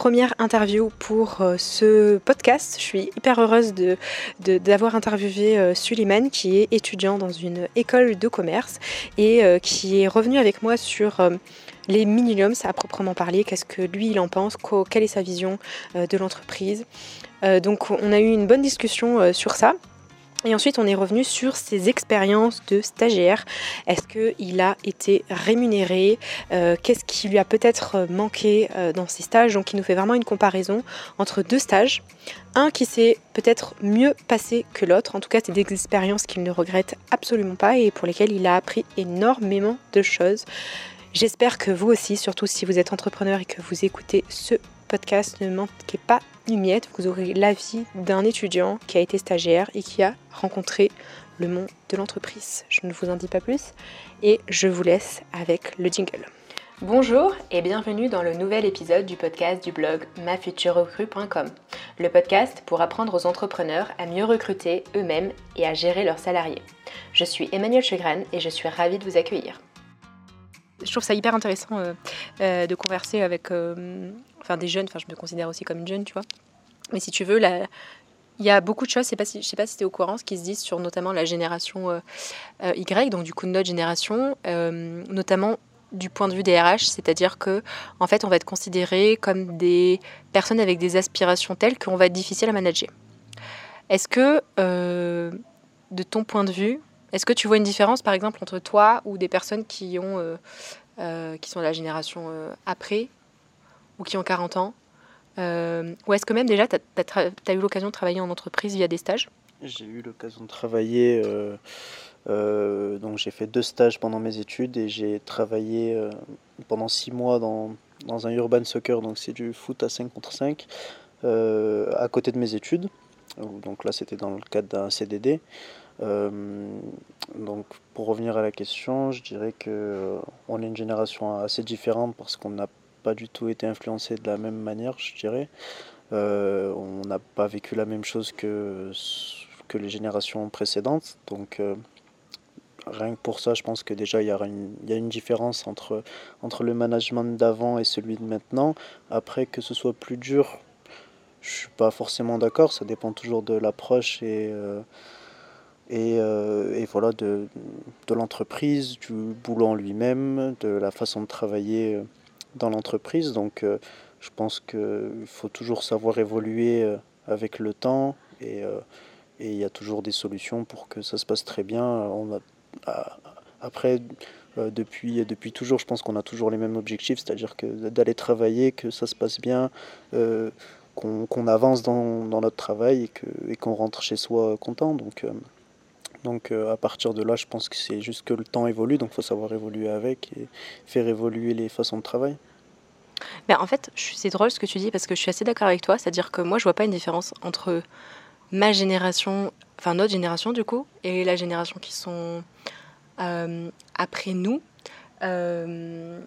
première interview pour euh, ce podcast. Je suis hyper heureuse de, d'avoir interviewé euh, Suleiman qui est étudiant dans une école de commerce et euh, qui est revenu avec moi sur les minimums à proprement parler, qu'est-ce que lui il en pense, quelle est sa vision de l'entreprise? donc on a eu une bonne discussion sur ça. Et ensuite, on est revenu sur ses expériences de stagiaire. Est-ce qu'il a été rémunéré? Euh, Qu'est-ce qui lui a peut-être manqué euh, dans ses stages? Donc, il nous fait vraiment une comparaison entre deux stages. Un qui s'est peut-être mieux passé que l'autre. En tout cas, c'est des expériences qu'il ne regrette absolument pas et pour lesquelles il a appris énormément de choses. J'espère que vous aussi, surtout si vous êtes entrepreneur et que vous écoutez ce podcast, ne manquez pas miette, vous aurez l'avis d'un étudiant qui a été stagiaire et qui a rencontré le monde de l'entreprise. Je ne vous en dis pas plus et je vous laisse avec le jingle. Bonjour et bienvenue dans le nouvel épisode du podcast du blog mafuturerecrue.com. Le podcast pour apprendre aux entrepreneurs à mieux recruter eux-mêmes et à gérer leurs salariés. Je suis Emmanuel Chegran et je suis ravie de vous accueillir. Je trouve ça hyper intéressant euh, euh, de converser avec euh, enfin des jeunes, enfin je me considère aussi comme une jeune, tu vois. Mais si tu veux, il y a beaucoup de choses, je je sais pas si tu es au courant, ce qui se disent sur notamment la génération euh, euh, Y, donc du coup notre génération, euh, notamment du point de vue des RH, c'est-à-dire que en fait on va être considéré comme des personnes avec des aspirations telles qu'on va être difficile à manager. Est-ce que de ton point de vue, est-ce que tu vois une différence par exemple entre toi ou des personnes qui ont qui sont de la génération après ou qui ont 40 ans euh, Ou est-ce que même déjà, tu as, eu l'occasion de travailler en entreprise via des stages? J'ai eu l'occasion de travailler, euh, euh, donc j'ai fait deux stages pendant mes études et j'ai travaillé pendant six mois dans, un urban soccer, donc c'est du foot à 5 contre 5, à côté de mes études. Donc là, c'était dans le cadre d'un CDD. donc pour revenir à la question, je dirais que on est une génération assez différente parce qu'on n'a pas du tout été influencé de la même manière, je dirais. Euh, on n'a pas vécu la même chose que, que les générations précédentes. Donc, euh, rien que pour ça, je pense que déjà, il y, a une, différence entre, entre le management d'avant et celui de maintenant. Après, que ce soit plus dur, je suis pas forcément d'accord. Ça dépend toujours de l'approche et. Euh, et, voilà de, de l'entreprise, du boulot en lui-même, de la façon de travailler dans l'entreprise. Donc euh, je pense qu'il faut toujours savoir évoluer euh, avec le temps et euh, et il y a toujours des solutions pour que ça se passe très bien. Après, depuis, depuis toujours, je pense qu'on a toujours les mêmes objectifs, c'est-à-dire que d'aller travailler, que ça se passe bien, qu'on avance dans, notre travail et qu'on rentre chez soi content. Donc à partir de là, je pense que c'est juste que le temps évolue, donc il faut savoir évoluer avec et faire évoluer les façons de travail. Mais en fait, c'est drôle ce que tu dis parce que je suis assez d'accord avec toi, c'est-à-dire que moi je vois pas une différence entre ma génération, enfin notre génération du coup, et la génération qui sont euh, après nous. Euh,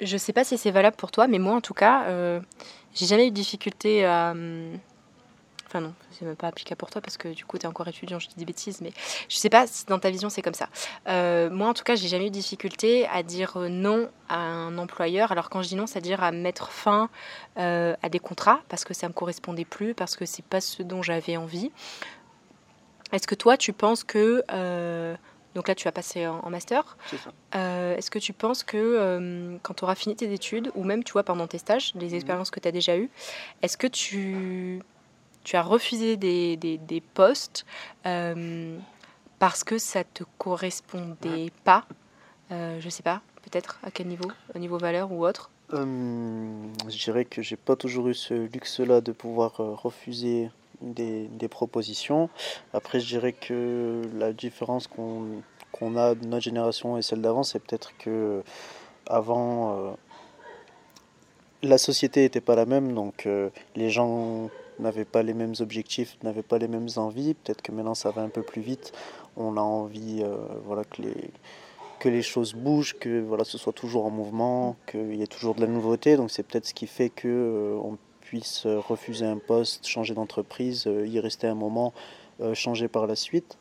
je sais pas si c'est valable pour toi, mais moi en tout cas, euh, j'ai jamais eu de difficulté à, Enfin non, c'est même pas applicable pour toi parce que du coup tu es encore étudiant, je dis des bêtises, mais je sais pas si dans ta vision c'est comme ça. Euh, moi en tout cas, j'ai jamais eu de difficulté à dire euh, non à un employeur. Alors quand je dis non, c'est-à-dire à mettre fin euh, à des contrats parce que ça me correspondait plus, parce que c'est pas ce dont j'avais envie. Est-ce que toi tu penses que donc là, tu as passé en, master. Est-ce que tu penses que quand tu auras fini tes études, ou même tu vois pendant tes stages, les mmh. expériences que tu as déjà eues, est-ce que tu tu as refusé des, des, postes euh, parce que ça te correspondait pas. Euh, je sais pas, peut-être à quel niveau, au niveau valeur ou autre? Euh, je dirais que j'ai pas toujours eu ce luxe-là de pouvoir euh, refuser des, des, propositions. Après, je dirais que la différence qu'on qu'on a de notre génération et celle d'avant, c'est peut-être que avant la société n'était pas la même, donc les gens n'avaient pas les mêmes objectifs, n'avaient pas les mêmes envies. Peut-être que maintenant ça va un peu plus vite. On a envie euh, voilà, que, les, que les choses bougent, que voilà, ce soit toujours en mouvement, qu'il y ait toujours de la nouveauté. Donc c'est peut-être ce qui fait que euh, puisse refuser un poste, changer d'entreprise, euh, y rester un moment, changer par la suite.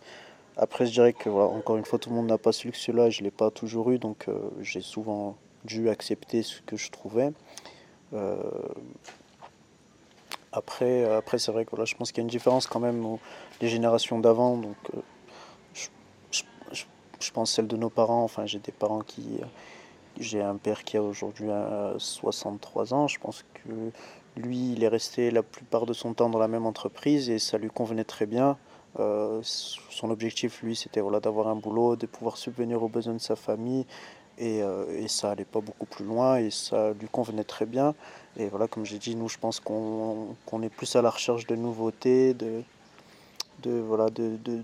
Après, je dirais que, voilà, encore une fois, tout le monde n'a pas ce luxe-là, je ne l'ai pas toujours eu, donc j'ai souvent dû accepter ce que je trouvais. Après, après c'est vrai que voilà, je pense qu'il y a une différence quand même aux les générations d'avant. Donc, je, je, pense celle de nos parents. Enfin, j'ai des parents qui. J'ai un père qui a aujourd'hui 63 ans. Je pense que lui, il est resté la plupart de son temps dans la même entreprise et ça lui convenait très bien. Euh, son objectif, lui, c'était voilà, d'avoir un boulot, de pouvoir subvenir aux besoins de sa famille. Et, euh, et ça allait pas beaucoup plus loin et ça lui convenait très bien. Et voilà, comme j'ai dit, nous, je pense qu'on est plus à la recherche de nouveautés, de, de, voilà, de, de,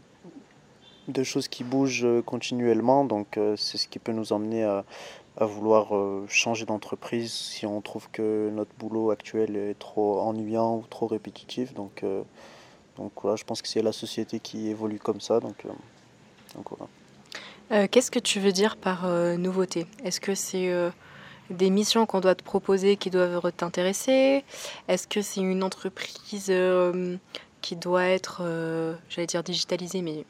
de choses qui bougent continuellement. Donc, euh, c'est ce qui peut nous emmener à, à vouloir euh, changer d'entreprise si on trouve que notre boulot actuel est trop ennuyant ou trop répétitif. Donc, euh, donc voilà, je pense que c'est la société qui évolue comme ça. Donc, euh, donc voilà. Qu'est-ce que tu veux dire par nouveauté? Est-ce que c'est des missions qu'on doit te proposer qui doivent t'intéresser? Est-ce que c'est une entreprise qui doit être, j'allais dire digitalisée, mais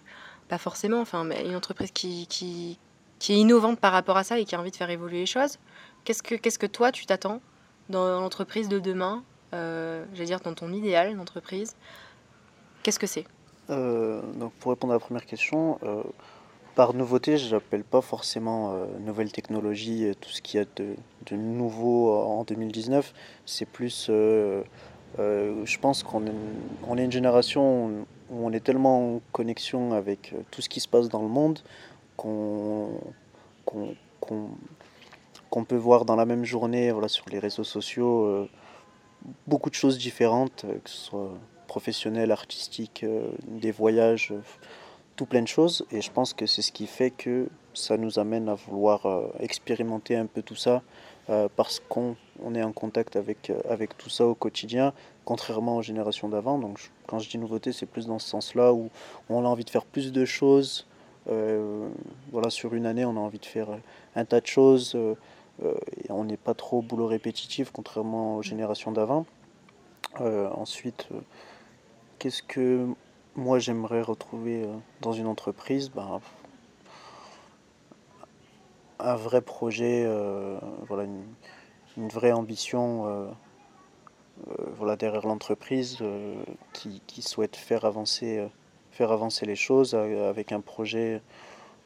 pas forcément, enfin, mais une entreprise qui, est innovante par rapport à ça et qui a envie de faire évoluer les choses? Qu'est-ce que, toi, tu t'attends dans l'entreprise de demain euh, J'allais dire dans ton idéal d'entreprise? Qu'est-ce que c'est? Euh, donc Pour répondre à la première question, euh, par nouveauté, je n'appelle pas forcément euh, nouvelle technologie, tout ce qu'il y a de, nouveau en 2019. C'est plus, je pense qu'on est, une génération où on est tellement en connexion avec tout ce qui se passe dans le monde qu'on peut voir dans la même journée voilà, sur les réseaux sociaux euh, beaucoup de choses différentes, euh, que ce soit professionnel, artistique, euh, des voyages, tout plein de choses. Et je pense que c'est ce qui fait que ça nous amène à vouloir expérimenter un peu tout ça parce qu'on on est en contact avec, avec tout ça au quotidien, contrairement aux générations d'avant. Donc quand je dis nouveauté, c'est plus dans ce sens-là où on a envie de faire plus de choses euh, voilà, sur une année, on a envie de faire un tas de choses euh, euh, on n'est pas trop boulot répétitif, contrairement aux générations d'avant. ensuite, qu'est-ce que moi j'aimerais retrouver dans une entreprise ben, un vrai projet, voilà, une, vraie ambition voilà, derrière l'entreprise qui, qui, souhaite faire avancer faire avancer les choses euh, avec un projet,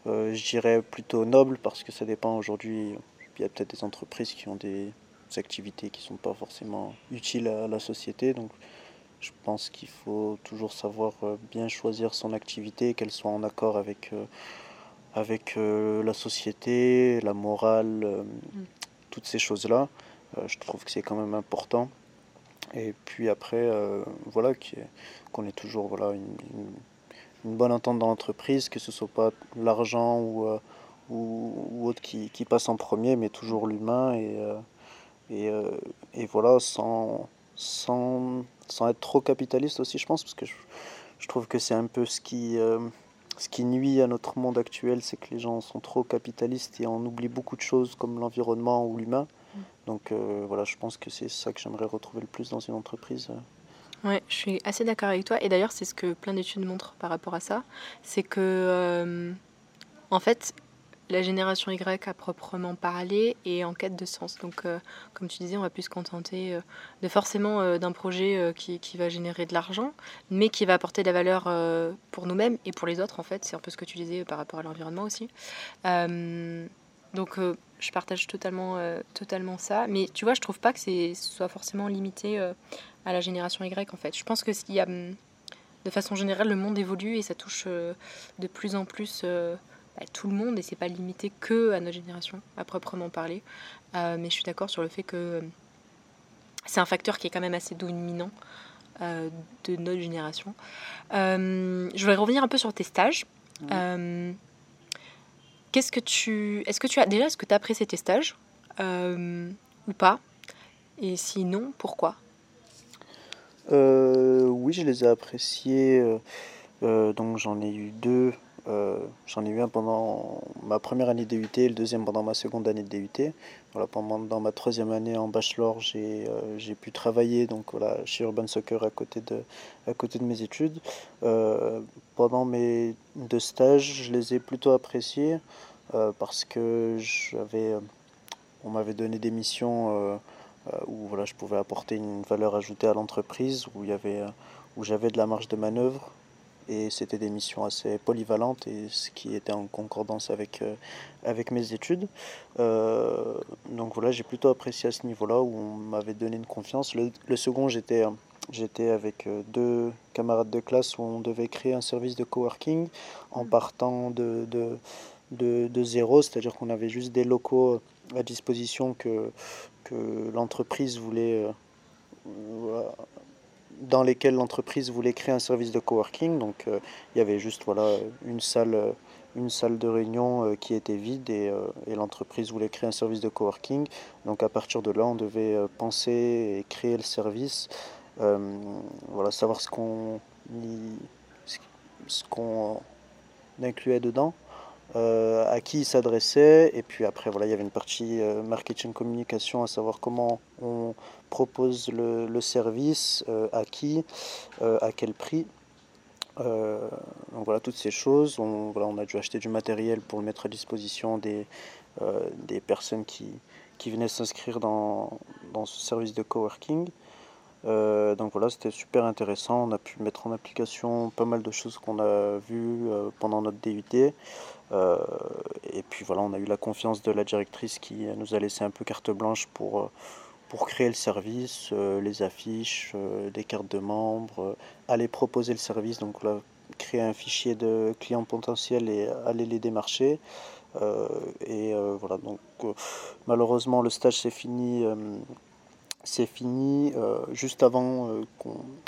euh, je dirais, plutôt noble, parce que ça dépend aujourd'hui. Il y a peut-être des entreprises qui ont des activités qui ne sont pas forcément utiles à la société. Donc je pense qu'il faut toujours savoir euh, bien choisir son activité, qu'elle soit en accord avec, avec la société, la morale, mm. toutes ces choses-là. je trouve que c'est quand même important. Et puis après, voilà, qu'on ait toujours voilà, une une bonne entente dans l'entreprise, que ce soit pas l'argent ou, euh, ou, autre qui, qui, passe en premier, mais toujours l'humain et, euh, et, euh, et, voilà, sans, sans, sans, être trop capitaliste aussi, je pense, parce que je, je trouve que c'est un peu ce qui, ce qui nuit à notre monde actuel, c'est que les gens sont trop capitalistes et on oublie beaucoup de choses comme l'environnement ou l'humain. Mm. Donc voilà, je pense que c'est ça que j'aimerais retrouver le plus dans une entreprise. Ouais, je suis assez d'accord avec toi. Et d'ailleurs, c'est ce que plein d'études montrent par rapport à ça. C'est que, euh, en fait, la génération Y à proprement parler est en quête de sens. Donc, euh, comme tu disais, on va plus se contenter euh, de forcément d'un projet qui, va générer de l'argent, mais qui va apporter de la valeur pour nous-mêmes et pour les autres, en fait. C'est un peu ce que tu disais par rapport à l'environnement aussi. donc, je partage totalement, totalement ça. Mais tu vois, je trouve pas que ce soit forcément limité à la génération Y en fait. Je pense que hum, de façon générale, le monde évolue et ça touche euh, de plus en plus euh, bah, tout le monde et c'est pas limité que à notre génération, à proprement parler. Euh, mais je suis d'accord sur le fait que hum, c'est un facteur qui est quand même assez dominant de notre génération. je vais revenir un peu sur tes stages. Qu'est-ce que tu, est-ce que tu as déjà, est-ce que tu as apprécié tes stages ou pas? Et sinon, pourquoi? Euh, oui, je les ai appréciés. Euh, euh, donc j'en ai eu deux. J'en ai eu un pendant ma première année de DUT et le deuxième pendant ma seconde année de DUT. Voilà, pendant dans ma troisième année en bachelor, j'ai pu travailler donc voilà, chez Urban Soccer à côté de, à côté de mes études. pendant mes deux stages, je les ai plutôt appréciés parce que on m'avait donné des missions où voilà, je pouvais apporter une valeur ajoutée à l'entreprise, où, où j'avais de la marge de manœuvre. Et c'était des missions assez polyvalentes et ce qui était en concordance avec, avec mes études. donc voilà, j'ai plutôt apprécié à ce niveau-là où on m'avait donné une confiance. Le, le second, j'étais J'étais avec euh, deux camarades de classe où on devait créer un service de coworking en mm. partant de, de, de, zéro, c'est-à-dire qu'on avait juste des locaux à disposition que, que l'entreprise voulait, euh, dans lesquels l'entreprise voulait créer un service de coworking. Donc euh, il y avait juste voilà, une, salle, une salle de réunion qui était vide et, et l'entreprise voulait créer un service de coworking. Donc à partir de là, on devait penser et créer le service. Euh, voilà, savoir ce qu'on ce qu'on incluait dedans, euh, à qui il s'adressait, et puis après voilà, il y avait une partie euh, marketing communication, à savoir comment on propose le, service, à qui, à quel prix. donc voilà toutes ces choses. On, voilà, on a dû acheter du matériel pour le mettre à disposition des, des personnes qui, qui venaient s'inscrire dans, dans ce service de coworking. Euh, donc voilà, c'était super intéressant. On a pu mettre en application pas mal de choses qu'on a vues euh, pendant notre DUT. Euh, et puis voilà, on a eu la confiance de la directrice qui nous a laissé un peu carte blanche pour, pour créer le service, les affiches, des cartes de membres, aller proposer le service. Donc là, créer un fichier de clients potentiels et aller les démarcher. et voilà, donc malheureusement le stage s'est fini c'est fini euh, juste avant euh,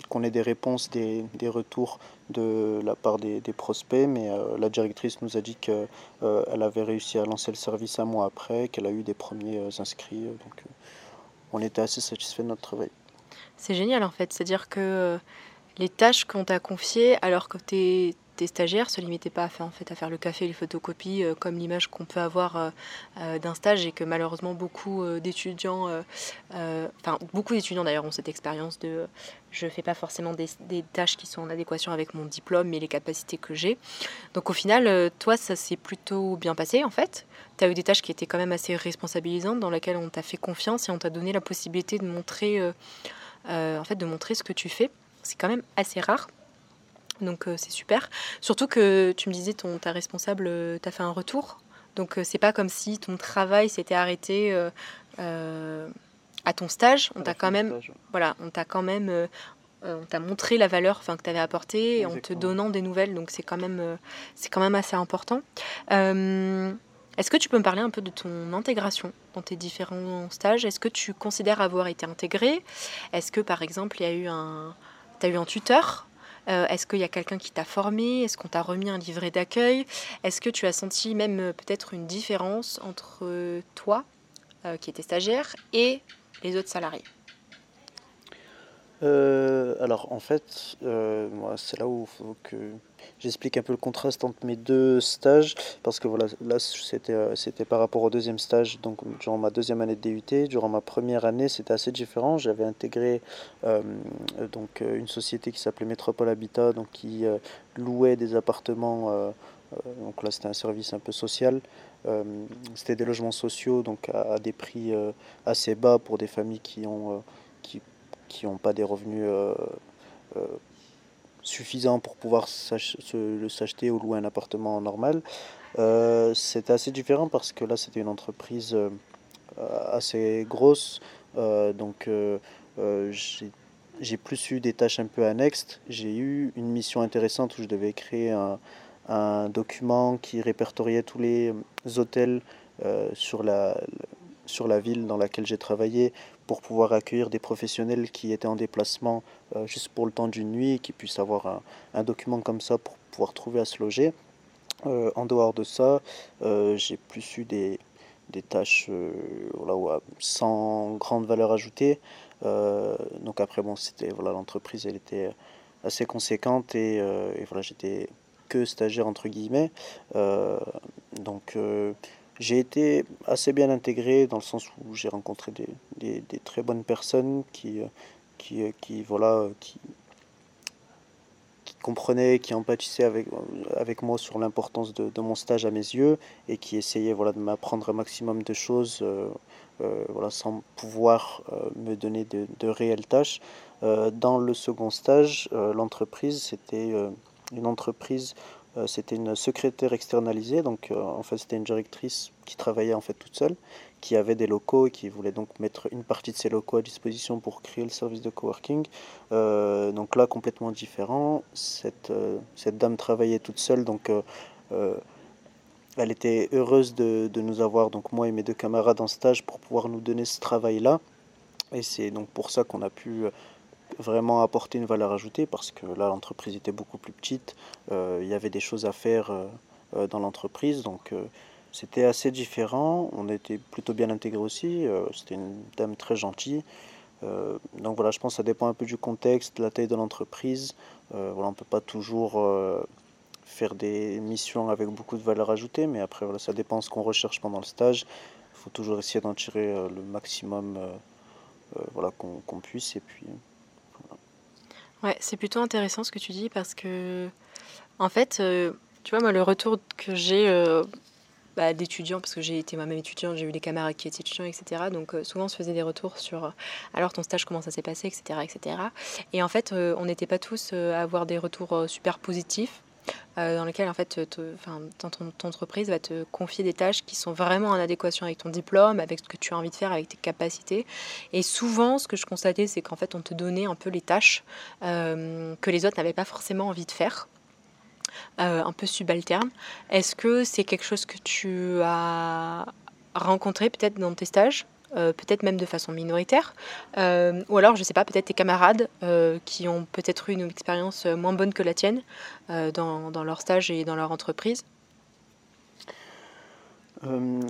qu'on ait des réponses, des, retours de la part des, prospects, mais euh, la directrice nous a dit qu'elle avait réussi à lancer le service un mois après, qu'elle a eu des premiers inscrits, donc on était assez satisfait de notre travail. C'est génial en fait, c'est-à-dire que les tâches qu'on t'a confiées alors que tu es tes stagiaires se limitaient pas à faire, en fait, à faire le café et les photocopies euh, comme l'image qu'on peut avoir euh, euh, d'un stage et que malheureusement beaucoup d'étudiants, enfin beaucoup d'étudiants d'ailleurs ont cette expérience de je fais pas forcément des, tâches qui sont en adéquation avec mon diplôme et les capacités que j'ai. Donc au final, toi, ça s'est plutôt bien passé en fait. Tu as eu des tâches qui étaient quand même assez responsabilisantes dans lesquelles on t'a fait confiance et on t'a donné la possibilité de montrer, en fait, de montrer ce que tu fais. C'est quand même assez rare. Donc euh, c'est super. Surtout que tu me disais, ton, ta responsable euh, t'a fait un retour. Donc euh, c'est pas comme si ton travail s'était arrêté à ton stage. On t'a quand même, voilà, on t'a quand même, on t'a montré la valeur, enfin que tu avais apporté, en te donnant des nouvelles. Donc c'est quand même, c'est quand même assez important. Est-ce que tu peux me parler un peu de ton intégration dans tes différents stages? Est-ce que tu considères avoir été intégré Est-ce que par exemple il y a eu un, as eu un tuteur? Euh, est-ce qu'il y a quelqu'un qui t'a formé? Est-ce qu'on t'a remis un livret d'accueil? Est-ce que tu as senti même euh, peut-être une différence entre euh, toi, qui étais stagiaire, et les autres salariés? Alors en fait, moi c'est là où j'explique un peu le contraste entre mes deux stages, parce que voilà, là c'était, euh, c'était par rapport au deuxième stage, donc durant ma deuxième année de DUT, durant ma première année c'était assez différent, j'avais intégré euh, donc euh, une société qui s'appelait Métropole Habitat, donc qui louait des appartements, donc là c'était un service un peu social, c'était des logements sociaux, donc à, des prix assez bas pour des familles qui ont qui qui n'ont pas des revenus suffisant pour pouvoir s'acheter ou louer un appartement normal. Euh, c'était assez différent parce que là c'était une entreprise euh, assez grosse, euh, donc j'ai plus eu des tâches un peu annexes. J'ai eu une mission intéressante où je devais créer un, un document qui répertoriait tous les hôtels sur la, sur la ville dans laquelle j'ai travaillé pour pouvoir accueillir des professionnels qui étaient en déplacement euh, juste pour le temps d'une nuit et qui puissent avoir un, document comme ça pour pouvoir trouver à se loger. Euh, en dehors de ça, euh, j'ai plus eu des, des tâches voilà, sans grande valeur ajoutée. donc après, bon, c'était voilà, l'entreprise, elle était assez conséquente et, et voilà, j'étais que stagiaire entre guillemets. donc j'ai été assez bien intégré dans le sens où j'ai rencontré des, des, très bonnes personnes qui, qui, qui, voilà, qui, comprenait, qui empathisait avec, avec moi sur l'importance de, mon stage à mes yeux et qui essayait voilà, de m'apprendre un maximum de choses voilà, sans pouvoir me donner de, de réelles tâches. dans le second stage, l'entreprise, c'était une entreprise euh, c'était une secrétaire externalisée, donc euh, en fait c'était une directrice qui travaillait en fait toute seule, qui avait des locaux et qui voulait donc mettre une partie de ses locaux à disposition pour créer le service de coworking. Euh, donc là complètement différent, cette, cette dame travaillait toute seule, donc elle était heureuse de, de, nous avoir, donc moi et mes deux camarades en stage, pour pouvoir nous donner ce travail-là. Et c'est donc pour ça qu'on a pu vraiment apporter une valeur ajoutée parce que là l'entreprise était beaucoup plus petite, euh, il y avait des choses à faire euh, euh, dans l'entreprise donc c'était assez différent, on était plutôt bien intégré aussi, c'était une dame très gentille. donc voilà, je pense que ça dépend un peu du contexte, de la taille de l'entreprise. voilà, on ne peut pas toujours faire des missions avec beaucoup de valeur ajoutée, mais après voilà, ça dépend ce qu'on recherche pendant le stage. Il faut toujours essayer d'en tirer le maximum voilà, qu'on puisse et puis Ouais, c'est plutôt intéressant ce que tu dis parce que, en fait, euh, tu vois, moi, le retour que j'ai euh, bah, d'étudiants, parce que j'ai été moi-même étudiante, j'ai eu des camarades qui étaient étudiants, etc. Donc, euh, souvent, on se faisait des retours sur alors ton stage, comment ça s'est passé, etc., etc. Et en fait, on n'était pas tous à avoir des retours super positifs. Euh, dans lequel en fait ton, ton, entreprise va te confier des tâches qui sont vraiment en adéquation avec ton diplôme, avec ce que tu as envie de faire, avec tes capacités. Et souvent, ce que je constatais, c'est qu'en fait, on te donnait un peu les tâches euh, que les autres n'avaient pas forcément envie de faire. Euh, un peu subalterne. Est-ce que c'est quelque chose que tu as rencontré peut-être dans tes stages? Euh, peut-être même de façon minoritaire, euh, ou alors, je ne sais pas, peut-être tes camarades euh, qui ont peut-être eu une expérience moins bonne que la tienne dans, leur stage et dans leur entreprise.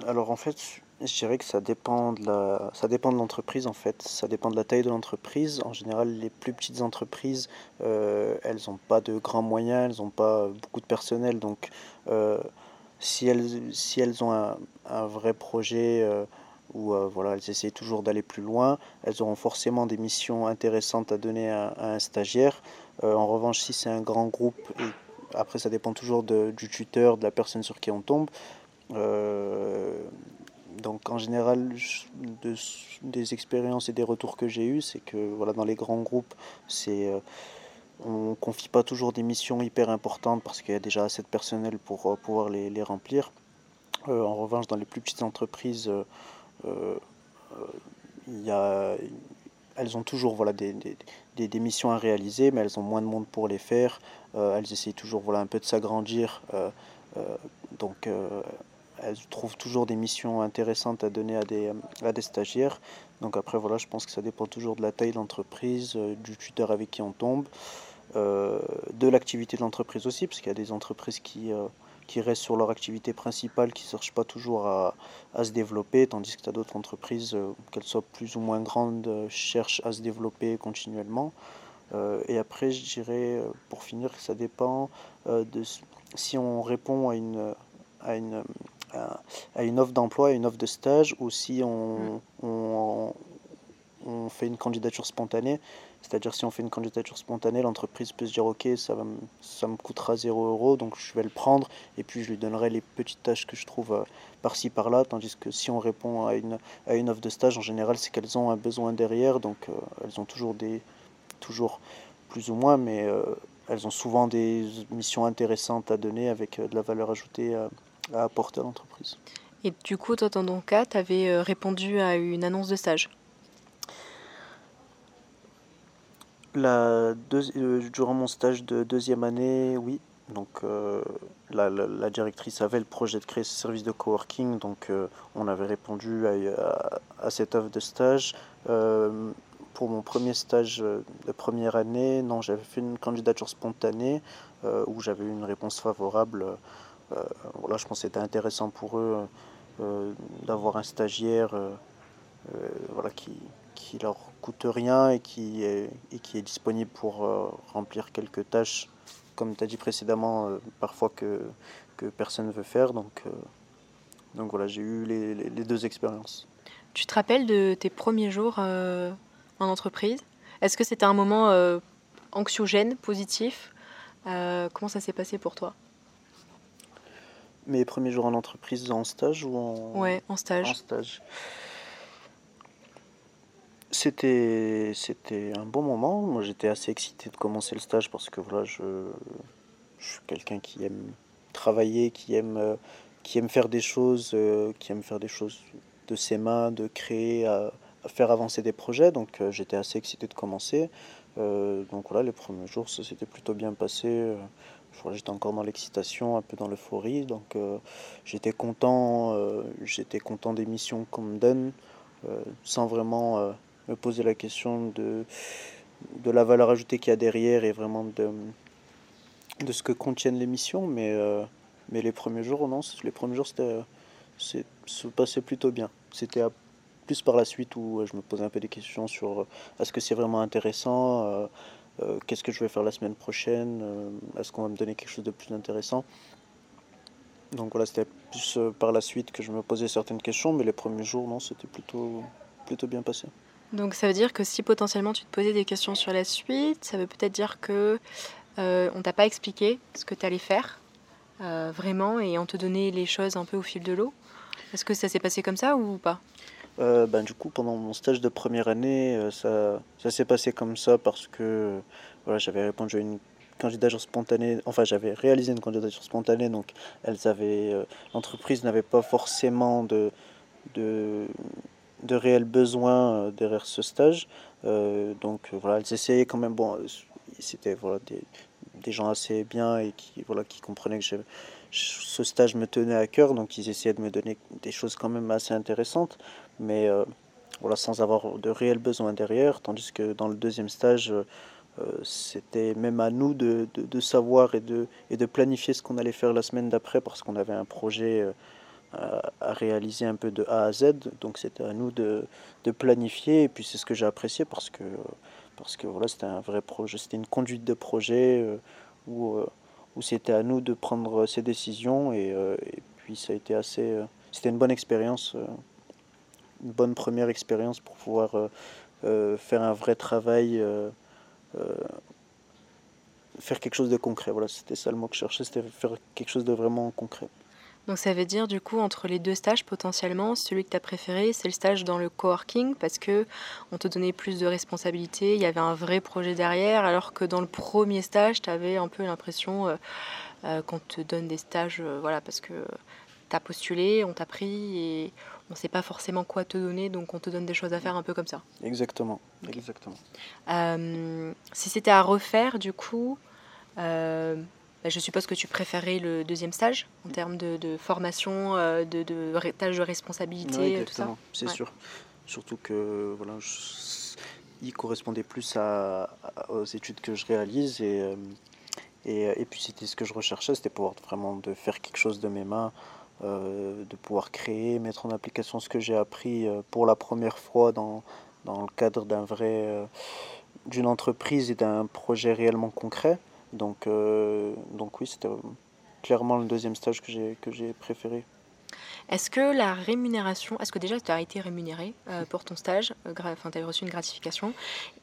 Alors en fait, je dirais que ça dépend de l'entreprise en fait, ça dépend de la taille de l'entreprise. En général, les plus petites entreprises, elles n'ont pas de grands moyens, elles n'ont pas beaucoup de personnel, donc si elles, si elles ont un vrai projet où euh, voilà, elles essayent toujours d'aller plus loin. Elles auront forcément des missions intéressantes à donner à, un stagiaire. Euh, en revanche, si c'est un grand groupe, après ça dépend toujours de, du tuteur, de la personne sur qui on tombe. Euh, donc en général, de, des expériences et des retours que j'ai eus, c'est que voilà, dans les grands groupes, c'est on confie pas toujours des missions hyper importantes parce qu'il y a déjà assez de personnel pour pouvoir les, les remplir. en revanche, dans les plus petites entreprises, y a, elles ont toujours voilà, des, des, missions à réaliser, mais elles ont moins de monde pour les faire. Euh, elles essayent toujours voilà, un peu de s'agrandir. Euh, donc elles trouvent toujours des missions intéressantes à donner à des, à des stagiaires. Donc après, voilà, je pense que ça dépend toujours de la taille de l'entreprise, du tuteur avec qui on tombe, de l'activité de l'entreprise aussi, parce qu'il y a des entreprises qui, qui restent sur leur activité principale, qui ne cherchent pas toujours à, à, se développer, tandis que tu as d'autres entreprises, euh, qu'elles soient plus ou moins grandes, euh, cherchent à se développer continuellement. Euh, et après, je dirais, pour finir, que ça dépend de si on répond à une, à une, à, une offre d'emploi, à une offre de stage, ou si on, mm. on, on fait une candidature spontanée. C'est-à-dire si on fait une candidature spontanée, l'entreprise peut se dire ok, ça, va ça me coûtera 0 euros, donc je vais le prendre et puis je lui donnerai les petites tâches que je trouve euh, par-ci par-là. Tandis que si on répond à une, à une offre de stage, en général, c'est qu'elles ont un besoin derrière, donc euh, elles ont toujours des toujours plus ou moins, mais euh, elles ont souvent des missions intéressantes à donner avec de la valeur ajoutée à, apporter à l'entreprise. Et du coup, toi, dans ton cas, tu avais répondu à une annonce de stage Euh, durant mon stage de deuxième année, oui. Donc euh, la, la, directrice avait le projet de créer ce service de coworking, donc euh, on avait répondu à, à, cette offre de stage. pour mon premier stage de première année, non, j'avais fait une candidature spontanée où j'avais eu une réponse favorable. voilà, je pense que c'était intéressant pour eux d'avoir un stagiaire voilà, qui, qui leur coûte rien et qui est, et qui est disponible pour euh, remplir quelques tâches, comme tu as dit précédemment, euh, parfois que, que personne ne veut faire. Donc, euh, donc voilà, j'ai eu les, les, deux expériences. Tu te rappelles de tes premiers jours en entreprise? Est-ce que c'était un moment anxiogène, positif? Comment ça s'est passé pour toi? Mes premiers jours en entreprise en stage ou en... Ouais, en stage. En stage. C'était, c'était un bon moment. Moi, j'étais assez excité de commencer le stage parce que voilà, je, je suis quelqu'un qui aime travailler, qui aime, euh, qui aime faire des choses, euh, qui aime faire des choses de ses mains, de créer, faire avancer des projets. Donc, euh, j'étais assez excité de commencer. donc voilà, les premiers jours, ça s'était plutôt bien passé. j'étais encore dans l'excitation, un peu dans l'euphorie. Donc, j'étais content, j'étais content des missions qu'on me donne, sans vraiment me poser la question de, de la valeur ajoutée qu'il y a derrière et vraiment de, de ce que contiennent les missions. Mais, euh, mais les premiers jours, non, les premiers jours, c'était, se passait plutôt bien. C'était plus par la suite où je me posais un peu des questions sur euh, est-ce que c'est vraiment intéressant, euh, qu'est-ce que je vais faire la semaine prochaine, est-ce qu'on va me donner quelque chose de plus intéressant. Donc voilà, c'était plus par la suite que je me posais certaines questions, mais les premiers jours, non, c'était plutôt, plutôt bien passé. Donc ça veut dire que si potentiellement tu te posais des questions sur la suite, ça veut peut-être dire que euh, on t'a pas expliqué ce que tu allais faire euh, vraiment et on te donnait les choses un peu au fil de l'eau. Est-ce que ça s'est passé comme ça ou pas? Euh, ben, Du coup, pendant mon stage de première année, ça, ça s'est passé comme ça parce que voilà, j'avais répondu à une candidature spontanée, enfin j'avais réalisé une candidature spontanée, donc elles avaient, l'entreprise n'avait pas forcément de, de de réels besoins euh, derrière ce stage. Euh, donc euh, voilà, elles essayaient quand même, bon, c'était voilà, des, des, gens assez bien et qui, voilà, qui comprenaient que ce stage me tenait à cœur, donc ils essayaient de me donner des choses quand même assez intéressantes, mais voilà, sans avoir de réels besoins derrière, tandis que dans le deuxième stage, c'était même à nous de, de, savoir et de, et de planifier ce qu'on allait faire la semaine d'après, parce qu'on avait un projet à, réaliser un peu de A à Z. Donc c'était à nous de, de, planifier. Et puis c'est ce que j'ai apprécié parce que, parce que voilà, c'était un vrai projet, c'était une conduite de projet euh, où, euh, où c'était à nous de prendre ces décisions. Et, euh, puis ça a été assez. c'était une bonne expérience, une bonne première expérience pour pouvoir faire un vrai travail. faire quelque chose de concret. Voilà, c'était ça le mot que je cherchais, c'était faire quelque chose de vraiment concret. Donc ça veut dire du coup entre les deux stages potentiellement, celui que tu as préféré, c'est le stage dans le coworking parce que on te donnait plus de responsabilités, il y avait un vrai projet derrière alors que dans le premier stage, tu avais un peu l'impression euh, euh, qu'on te donne des stages euh, voilà parce que tu as postulé, on t'a pris et on ne sait pas forcément quoi te donner donc on te donne des choses à faire un peu comme ça. Exactement. Exactement. si c'était à refaire du coup je suppose que tu préférais le deuxième stage en termes de, formation, euh, de, de, tâches de responsabilité, tout ça. C'est sûr. Surtout que voilà, il correspondait plus à, aux études que je réalise et, euh, et, et, puis c'était ce que je recherchais, c'était pouvoir vraiment de faire quelque chose de mes mains, euh, de pouvoir créer, mettre en application ce que j'ai appris pour la première fois dans, dans le cadre d'un vrai d'une entreprise et d'un projet réellement concret. Donc, euh, donc oui, c'était clairement le deuxième stage que j'ai, que j'ai préféré. Est-ce que la rémunération, est-ce que déjà tu as été rémunéré euh, pour ton stage, euh, enfin tu avais reçu une gratification?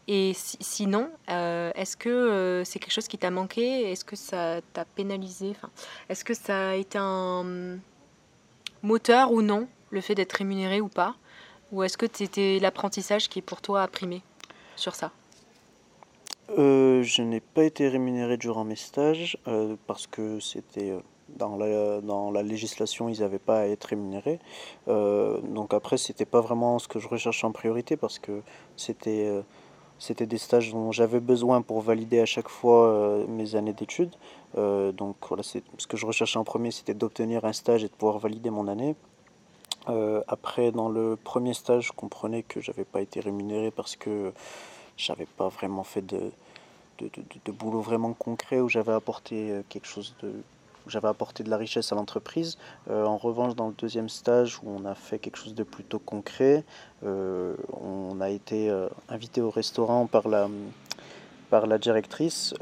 Et sinon, est-ce que c'est quelque chose qui t'a manqué? Est-ce que ça t'a pénalisé? Enfin, Est-ce que ça a été un moteur ou non, le fait d'être rémunéré ou pas? Ou est-ce que c'était l'apprentissage qui pour toi a primé sur ça? Euh, je n'ai pas été rémunéré durant mes stages euh, parce que c'était euh, dans la, dans la législation, ils n'avaient pas à être rémunérés. donc après, c'était pas vraiment ce que je recherchais en priorité parce que c'était c'était des stages dont j'avais besoin pour valider à chaque fois mes années d'études. donc voilà, ce que je recherchais en premier, c'était d'obtenir un stage et de pouvoir valider mon année. après, dans le premier stage, je comprenais que j'avais pas été rémunéré parce que j'avais pas vraiment fait de, de, de, boulot vraiment concret où j'avais apporté euh, quelque chose de j'avais apporté de la richesse à l'entreprise. Euh, en revanche, dans le deuxième stage où on a fait quelque chose de plutôt concret, euh, on a été invité au restaurant par la, par la directrice,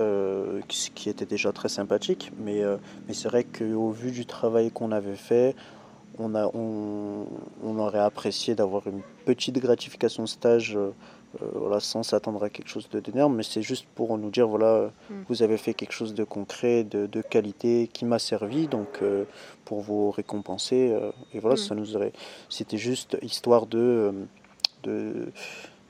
qui, qui, était déjà très sympathique, mais, mais c'est vrai qu'au vu du travail qu'on avait fait, on, a, on, on aurait apprécié d'avoir une petite gratification de stage voilà, sans s'attendre à quelque chose de d'énorme, mais c'est juste pour nous dire voilà, mm. vous avez fait quelque chose de concret, de, de qualité, qui m'a servi, donc pour vous récompenser. et voilà, mm. ça nous aurait. C'était juste histoire de. de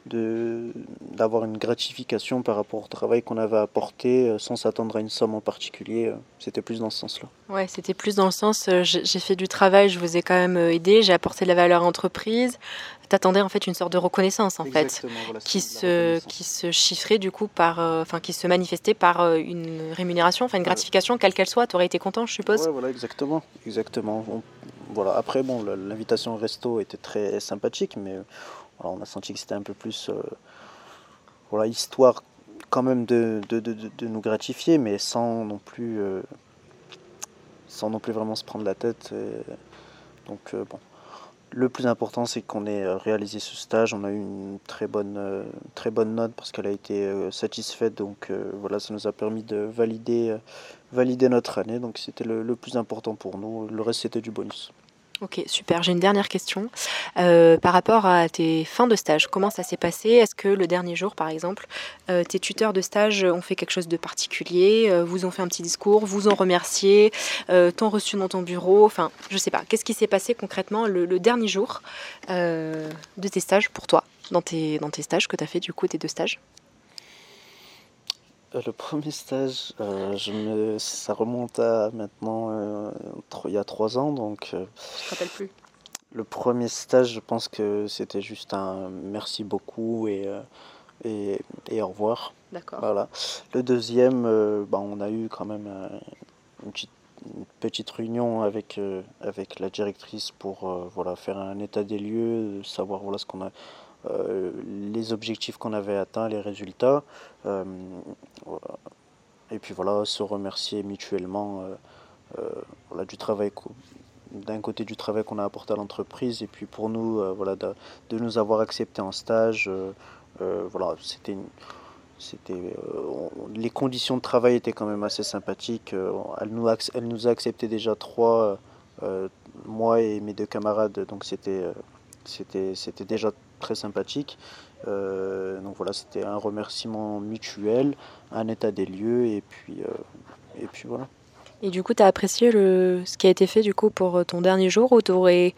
d'avoir une gratification par rapport au travail qu'on avait apporté euh, sans s'attendre à une somme en particulier. Euh, c'était plus dans ce sens-là. Ouais, c'était plus dans le sens euh, j'ai fait du travail, je vous ai quand même aidé, j'ai apporté de la valeur à l'entreprise. T'attendais en fait une sorte de reconnaissance en fait, qui se qui se chiffrait du coup par, enfin qui se manifestait par une rémunération, enfin une gratification quelle qu'elle soit. Tu aurais été content, je suppose. Ouais, voilà, exactement, exactement. voilà. Après, bon, l'invitation au resto était très sympathique, mais on a senti que c'était un peu plus euh, voilà, histoire quand même de, nous gratifier, mais sans non plus euh, sans non plus vraiment se prendre la tête. donc euh, bon. Le plus important, c'est qu'on ait réalisé ce stage. On a eu une très bonne, très bonne note parce qu'elle a été satisfaite. Donc voilà, ça nous a permis de valider, valider notre année. Donc c'était le plus important pour nous. Le reste, c'était du bonus. Ok, super. J'ai une dernière question. Euh, par rapport à tes fins de stage, comment ça s'est passé? Est-ce que le dernier jour, par exemple, euh, tes tuteurs de stage ont fait quelque chose de particulier? Euh, Vous ont fait un petit discours Vous ont remercié T'ont reçu dans ton bureau? Enfin, je sais pas. Qu'est-ce qui s'est passé concrètement le, dernier jour de tes stages pour toi dans tes, dans tes stages que tu as fait du coup, tes deux stages? Le premier stage, euh, je me, ça remonte à maintenant euh, il y a trois ans, donc. je me rappelle plus? Le premier stage, je pense que c'était juste un merci beaucoup et, et, et, au revoir. D'accord. Voilà. Le deuxième, bah, on a eu quand même une, petite, une, petite, réunion avec, avec la directrice pour voilà, faire un état des lieux, savoir voilà, ce qu'on a euh, les objectifs qu'on avait atteints, les résultats. Euh, et puis voilà, se remercier mutuellement euh, voilà, du travail d'un côté du travail qu'on a apporté à l'entreprise et puis pour nous voilà de, nous avoir accepté en stage voilà c'était c'était les conditions de travail étaient quand même assez sympathiques elle nous elle nous a accepté déjà trois moi et mes deux camarades donc c'était c'était déjà très sympathique. Euh, donc voilà, c'était un remerciement mutuel, un état des lieux, et puis, euh, et puis voilà. Et du coup, tu as apprécié le, ce qui a été fait du coup pour ton dernier jour ou tu aurais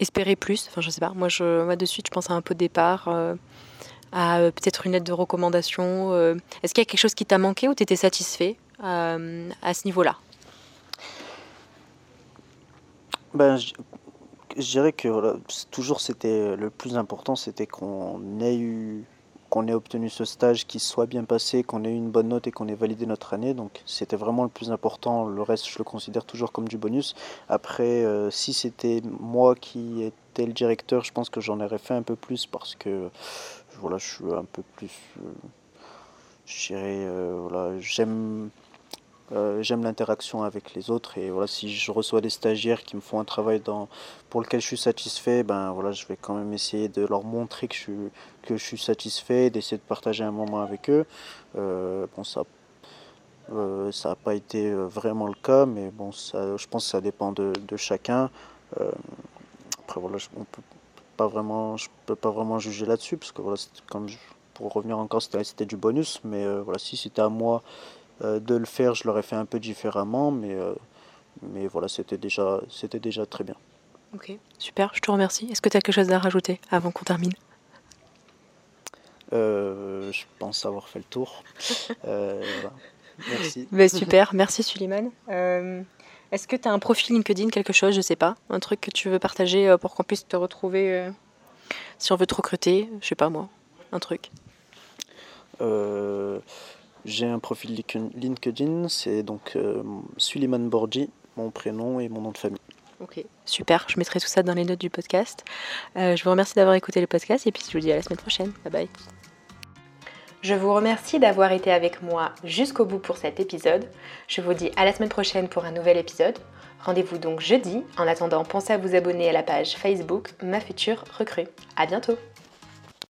espéré plus? Enfin, je sais pas. Moi, je, moi, de suite, je pense à un peu de départ, euh, à peut-être une lettre de recommandation. Est-ce qu'il y a quelque chose qui t'a manqué ou tu étais satisfait à ce niveau-là? Ben, je dirais que toujours c'était le plus important, c'était qu'on ait eu qu'on ait obtenu ce stage qui soit bien passé, qu'on ait eu une bonne note et qu'on ait validé notre année. Donc c'était vraiment le plus important. Le reste, je le considère toujours comme du bonus. Après, euh, si c'était moi qui étais le directeur, je pense que j'en aurais fait un peu plus parce que voilà, je suis un peu plus. Euh, je dirais, euh, voilà, j'aime euh, j'aime l'interaction avec les autres et voilà, si je reçois des stagiaires qui me font un travail pour lequel je suis satisfait, ben voilà, je vais quand même essayer de leur montrer que je suis, que je suis satisfait, d'essayer de partager un moment avec eux. Euh, bon, ça euh, ça n'a pas été vraiment le cas, mais bon, ça, je pense que ça dépend de, de chacun. après, voilà, je, on peut pas vraiment, je peux pas vraiment juger là-dessus, parce que voilà, pour revenir encore, c'était du bonus, mais voilà, si c'était à moi de le faire, je l'aurais fait un peu différemment, mais, euh, mais voilà, c'était déjà, c'était déjà très bien. Ok, super, je te remercie. Est-ce que tu as quelque chose à rajouter avant qu'on termine? Euh, Je pense avoir fait le tour. Merci. Ben, super, merci Suleiman. Est-ce que tu as un profil LinkedIn, quelque chose, je sais pas, un truc que tu veux partager pour qu'on puisse te retrouver si on veut te recruter, je sais pas moi, un truc? J'ai un profil LinkedIn, c'est donc euh, Suleiman Borgi, mon prénom et mon nom de famille. Ok, super. Je mettrai tout ça dans les notes du podcast. Euh, je vous remercie d'avoir écouté le podcast et puis je vous dis à la semaine prochaine. Bye bye. Je vous remercie d'avoir été avec moi jusqu'au bout pour cet épisode. Je vous dis à la semaine prochaine pour un nouvel épisode. Rendez-vous donc jeudi. En attendant, pensez à vous abonner à la page Facebook Ma Future Recrue. À bientôt.